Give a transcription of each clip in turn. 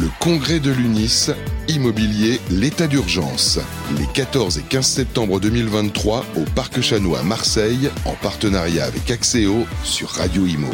Le congrès de l'UNIS, immobilier, l'état d'urgence. Les 14 et 15 septembre 2023 au Parc Chanois à Marseille, en partenariat avec Axéo sur Radio Imo.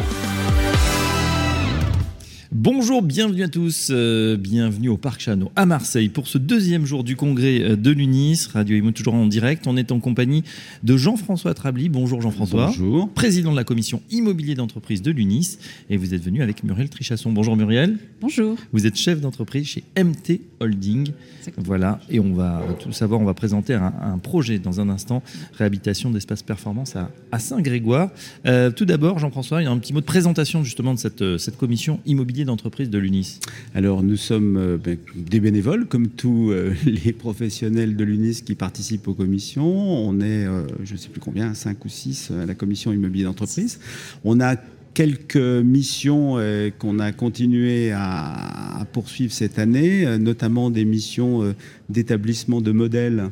Bonjour, bienvenue à tous, euh, bienvenue au Parc Chano à Marseille pour ce deuxième jour du congrès euh, de l'UNIS, Radio Imo toujours en direct. On est en compagnie de Jean-François Trably. Bonjour Jean-François. Bonjour. Président de la commission immobilier d'entreprise de l'UNIS. Et vous êtes venu avec Muriel Trichasson. Bonjour Muriel. Bonjour. Vous êtes chef d'entreprise chez MT Holding. Voilà, et on va tout savoir, on va présenter un, projet dans un instant, réhabilitation d'espace performance à, Saint-Grégoire. Euh, tout d'abord, Jean-François, il y a un petit mot de présentation justement de cette, cette commission immobilier d'entreprise de l'UNIS. Alors nous sommes euh, ben, des bénévoles, comme tous euh, les professionnels de l'UNIS qui participent aux commissions. On est, je ne sais plus combien, 5 ou 6 à la commission immobilier d'entreprise. On a quelques missions euh, qu'on a continué à, poursuivre cette année, euh, notamment des missions euh, d'établissement de modèles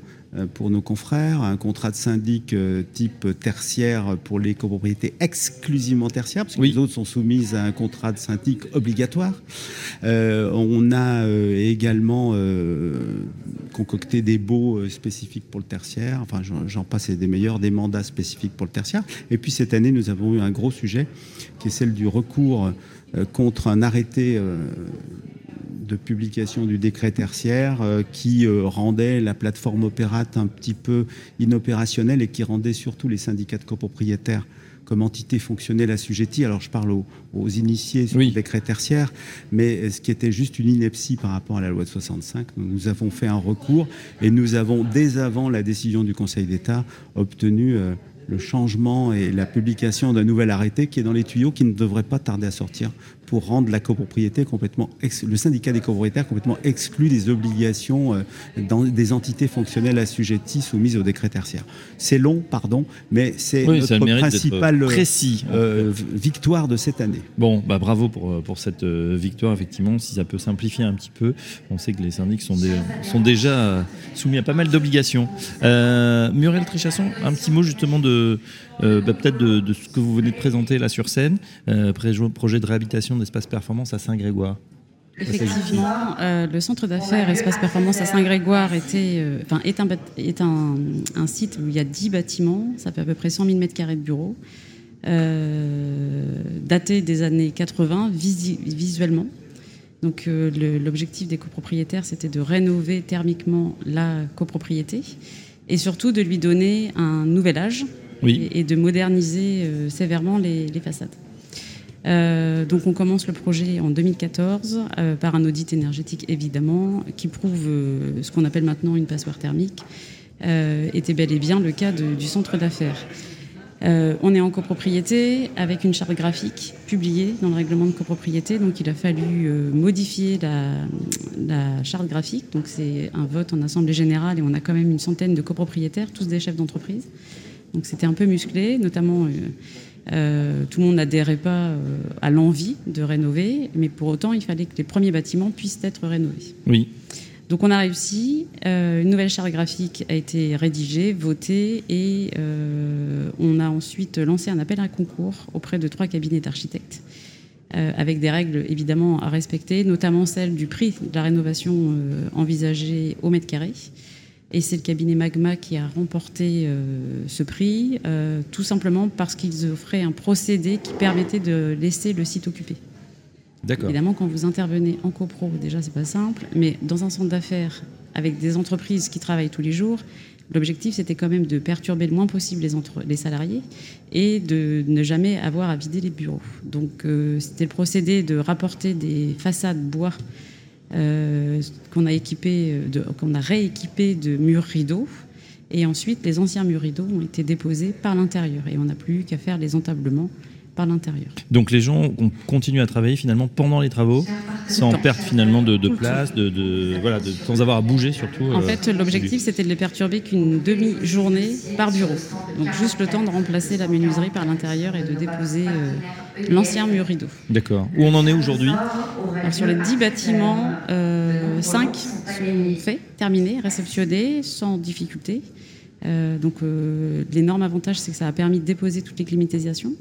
pour nos confrères, un contrat de syndic type tertiaire pour les copropriétés exclusivement tertiaires, parce que les autres sont soumises à un contrat de syndic obligatoire. on a également concocté des baux spécifiques pour le tertiaire, enfin j'en passe des meilleurs, des mandats spécifiques pour le tertiaire. Et puis cette année, nous avons eu un gros sujet qui est celle du recours euh, contre un arrêté euh, de publication du décret tertiaire euh, qui rendait la plateforme Opérate un petit peu inopérationnelle et qui rendait surtout les syndicats de copropriétaires comme entité fonctionnelle assujettie. Alors je parle aux, initiés sur le décret tertiaire, mais ce qui était juste une ineptie par rapport à la loi de 65. Nous avons fait un recours et nous avons, dès avant la décision du Conseil d'État, obtenu le changement et la publication d'un nouvel arrêté qui est dans les tuyaux, qui ne devrait pas tarder à sortir pour rendre la copropriété complètement, le syndicat des copropriétaires complètement exclu des obligations euh, dans des entités fonctionnelles assujetties soumises au décret tertiaire. C'est long, pardon, mais c'est notre principale précis, euh, victoire de cette année. Bon, bah bravo pour, euh, pour cette victoire, effectivement. Si ça peut simplifier un petit peu, on sait que les syndics sont, sont déjà soumis à pas mal d'obligations. Muriel Trichasson, un petit mot justement de, bah, peut-être de, de, ce que vous venez de présenter là sur scène, projet de réhabilitation d'Espace Performance à Saint-Grégoire. Effectivement, euh, le centre d'affaires Espace Performance à Saint-Grégoire était, euh, enfin, est, un, est un, site où il y a 10 bâtiments, ça fait à peu près 100 000 m2 de bureaux, euh, daté des années 80 visuellement. Donc l'objectif des copropriétaires, c'était de rénover thermiquement la copropriété et surtout de lui donner un nouvel âge et, de moderniser sévèrement les façades. Euh, donc on commence le projet en 2014 euh, par un audit énergétique évidemment qui prouve euh, ce qu'on appelle maintenant une passoire thermique était bel et bien le cas du centre d'affaires. on est en copropriété avec une charte graphique publiée dans le règlement de copropriété, donc il a fallu modifier la, la, charte graphique. Donc c'est un vote en assemblée générale et on a quand même une centaine de copropriétaires, tous des chefs d'entreprise. Donc c'était un peu musclé, notamment euh, tout le monde n'adhérait pas euh, à l'envie de rénover, mais pour autant, il fallait que les premiers bâtiments puissent être rénovés. Oui. Donc on a réussi, euh, une nouvelle charte graphique a été rédigée, votée, et on a ensuite lancé un appel à concours auprès de trois cabinets d'architectes, avec des règles évidemment à respecter, notamment celle du prix de la rénovation envisagée au mètre carré. Et c'est le cabinet Magma qui a remporté euh, ce prix, euh, tout simplement parce qu'ils offraient un procédé qui permettait de laisser le site occupé. Évidemment, quand vous intervenez en copro, déjà, c'est pas simple, mais dans un centre d'affaires avec des entreprises qui travaillent tous les jours, l'objectif, c'était quand même de perturber le moins possible les, les, salariés et de ne jamais avoir à vider les bureaux. Donc, euh, c'était le procédé de rapporter des façades bois euh, qu'on a, équipé qu'on a rééquipé de murs rideaux. Et ensuite, les anciens murs rideaux ont été déposés par l'intérieur. Et on n'a plus qu'à faire les entablements par l'intérieur. Donc les gens continuent à travailler finalement pendant les travaux, sans perte finalement de, place, de, voilà, sans avoir à bouger surtout. En euh, fait, l'objectif c'était de les perturber qu'une demi-journée par bureau. Donc juste le temps de remplacer la menuiserie par l'intérieur et de déposer euh, l'ancien mur rideau. D'accord. Où on en est aujourd'hui Sur les 10 bâtiments, 5 euh, sont faits, terminés, réceptionnés, sans difficulté. donc l'énorme avantage c'est que ça a permis de déposer toutes les climatisations.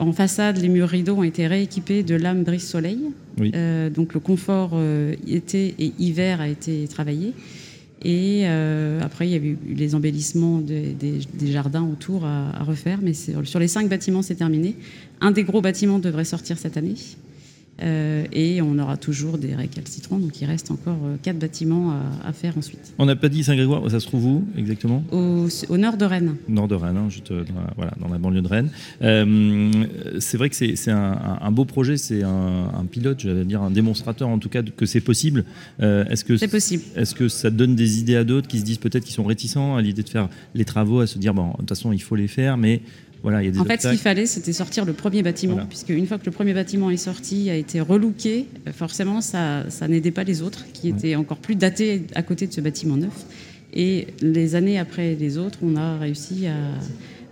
En façade, les murs rideaux ont été rééquipés de lames brise-soleil. Oui. Euh, donc le confort euh, été et hiver a été travaillé. Et euh, après, il y avait eu les embellissements des, des- des jardins autour à, à refaire. Mais sur les cinq bâtiments, c'est terminé. Un des gros bâtiments devrait sortir cette année. Euh, et on aura toujours des récalcitrants. Donc il reste encore euh, quatre bâtiments à, à faire ensuite. On n'a pas dit Saint-Grégoire, ça se trouve où exactement? Au, au nord de Rennes. Nord de Rennes, hein, juste euh, dans la, voilà, dans la banlieue de Rennes. Euh, c'est vrai que c'est un, beau projet, c'est un, un pilote, j'allais dire un démonstrateur en tout cas que c'est possible. Euh, Est-ce que C'est possible. Est-ce que ça donne des idées à d'autres qui se disent peut-être qu'ils sont réticents à l'idée de faire les travaux, à se dire bon, de toute façon il faut les faire, mais voilà, il y a des En fait, ce qu'il fallait, c'était sortir le premier bâtiment, Voilà. puisque une fois que le premier bâtiment est sorti, a été relooké, euh, forcément, ça, ça n'aidait pas les autres, qui étaient encore plus datés à côté de ce bâtiment neuf. Et les années après les autres, on a réussi à,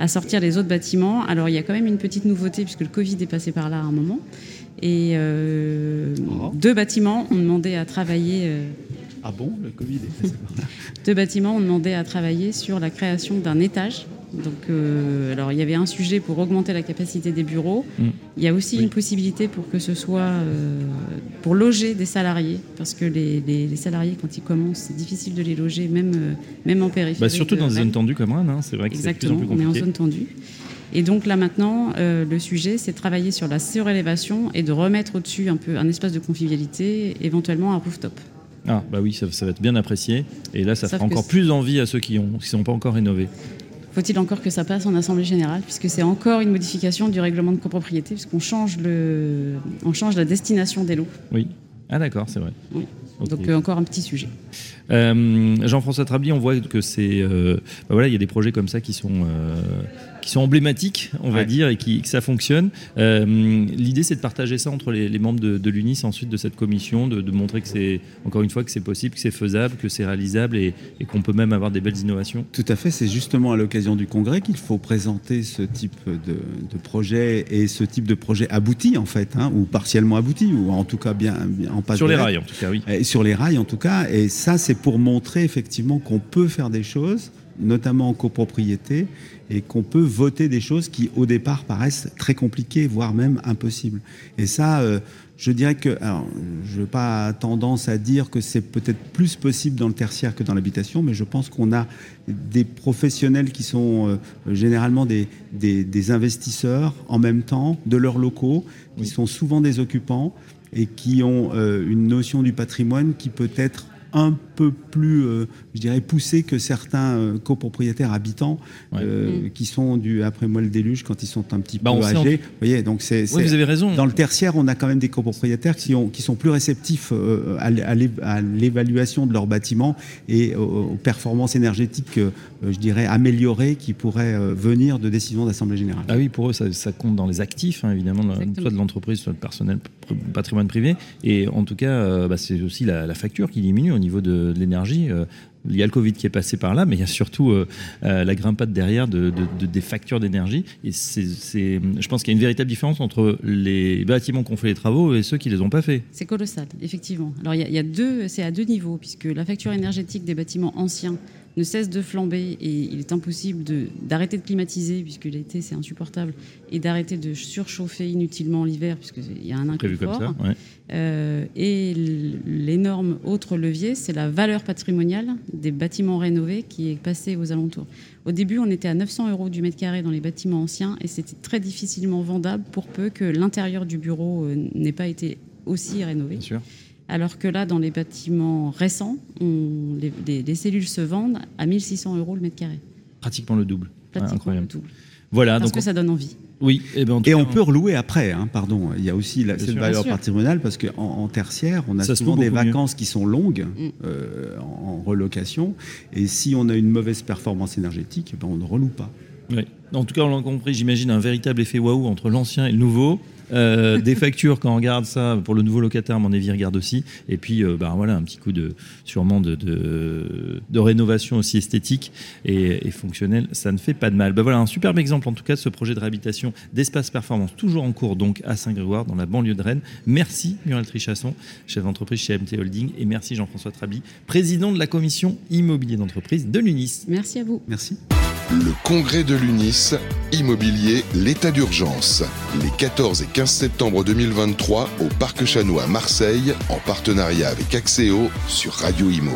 à sortir les autres bâtiments. Alors, il y a quand même une petite nouveauté, puisque le Covid est passé par là à un moment. Et euh, Oh. deux bâtiments ont demandé à travailler. euh, Ah bon, le Covid est passé par là. deux bâtiments ont demandé à travailler sur la création d'un étage. Donc, euh, alors il y avait un sujet pour augmenter la capacité des bureaux. Mm. Il y a aussi Oui. une possibilité pour que ce soit euh, pour loger des salariés, parce que les, les- les salariés quand ils commencent, c'est difficile de les loger, même euh, même en périphérie. Bah, surtout dans des zones tendues comme Rennes, hein, c'est vrai que c'est plus en Exactement, plus on est en compliqué. zone tendue. Et donc là maintenant, euh, le sujet, c'est de travailler sur la surélévation et de remettre au-dessus un peu un espace de convivialité, éventuellement un rooftop. Ah bah oui, ça, ça va être bien apprécié. Et là, ça Sauf fera encore plus envie à ceux qui ont qui sont pas encore rénovés. Faut-il encore que ça passe en assemblée générale, puisque c'est encore une modification du règlement de copropriété, puisqu'on change le, on change la destination des lots. Oui. Ah d'accord, c'est vrai. Oui. Donc euh, encore un petit sujet. Euh, Jean-François Trabli, on voit que c'est, euh, bah voilà, il y a des projets comme ça qui sont qui sont emblématiques, on va Ouais. dire, et qui que ça fonctionne. Euh, L'idée, c'est de partager ça entre les, les membres de, de l'UNIS ensuite de cette commission, de, de montrer que c'est encore une fois que c'est possible, que c'est faisable, que c'est réalisable et, et qu'on peut même avoir des belles innovations. Tout à fait, c'est justement à l'occasion du congrès qu'il faut présenter ce type de, de projet et ce type de projet abouti en fait, hein, ou partiellement abouti, ou en tout cas bien, bien en passe Sur les rails, en tout cas, oui. Et sur les rails en tout cas, et ça c'est pour montrer effectivement qu'on peut faire des choses, notamment en copropriété, et qu'on peut voter des choses qui au départ paraissent très compliquées, voire même impossibles. Et ça, euh, je dirais que, alors, je n'ai pas tendance à dire que c'est peut-être plus possible dans le tertiaire que dans l'habitation, mais je pense qu'on a des professionnels qui sont euh, généralement des, des, des investisseurs en même temps de leurs locaux, qui Oui. sont souvent des occupants et qui ont euh, une notion du patrimoine qui peut être un peu plus, euh, je dirais, poussée que certains euh, copropriétaires habitants Ouais. euh, Mm. qui sont du après moi le déluge quand ils sont un petit Bah, peu en âgés. Vous voyez, donc c'est Oui, vous avez raison. dans le tertiaire, on a quand même des copropriétaires qui, ont, qui sont plus réceptifs euh, à l'évaluation de leurs bâtiments et aux, aux performances énergétiques, euh, je dirais, améliorées qui pourraient euh, venir de décisions d'Assemblée Générale. Ah oui, pour eux, ça, ça compte dans les actifs, hein, évidemment, Exactement. soit de l'entreprise, soit de personnel, patrimoine privé. Et en tout cas, euh, bah, c'est aussi la, la facture qui diminue au niveau de, l'énergie. Il y a le Covid qui est passé par là, mais il y a surtout euh, euh, la grimpade derrière de, de- de- des factures d'énergie. Et c'est, je pense qu'il y a une véritable différence entre les bâtiments qui ont fait les travaux et ceux qui les ont pas fait. C'est colossal, effectivement. Alors il y a, il y a deux, c'est à deux niveaux, puisque la facture énergétique des bâtiments anciens ne cesse de flamber et il est impossible d'arrêter de, climatiser, puisque l'été c'est insupportable, et d'arrêter de surchauffer inutilement l'hiver, puisqu'il y a un Prévu comme inconfort. ça. ouais. Euh, et l'énorme autre levier, c'est la valeur patrimoniale des bâtiments rénovés qui est passée aux alentours. Au début, on était à 900 euros du mètre carré dans les bâtiments anciens et c'était très difficilement vendable pour peu que l'intérieur du bureau euh, n'ait pas été aussi rénové. Bien sûr. Alors que là, dans les bâtiments récents, on- les, les- les cellules se vendent à 1600 euros le mètre carré. Pratiquement le double. Ouais, Pratiquement incroyable. le double. Voilà. Parce donc, que ça donne envie. Oui. Et, ben, Et cas, on peut relouer après, hein, pardon. Il y a aussi la, cette sûr. valeur patrimoniale parce qu'en en, tertiaire, on a Ça souvent des mieux. vacances qui sont longues Mm. euh, en, en relocation. Et si on a une mauvaise performance énergétique, ben, on ne reloue pas. Oui. En tout cas, on l'a compris, j'imagine un véritable effet waouh entre l'ancien et le nouveau. Euh, des factures quand on regarde ça pour le nouveau locataire, mon avis regarde aussi. Et puis, euh, bah, voilà, un petit coup de sûrement de, de, de rénovation aussi esthétique et, et fonctionnelle, ça ne fait pas de mal. Bah, voilà un superbe exemple en tout cas de ce projet de réhabilitation d'espace performance toujours en cours donc à Saint-Grégoire dans la banlieue de Rennes. Merci Muriel Trichasson, chef d'entreprise chez MT Holding, et merci Jean-François Trabi, président de la commission immobilier d'entreprise de l'UNIS. Merci à vous. Merci. Le congrès de l'UNIS, immobilier, l'état d'urgence. Les 14 et 15 septembre 2023 au Parc Chanois à Marseille, en partenariat avec Axéo sur Radio Imo.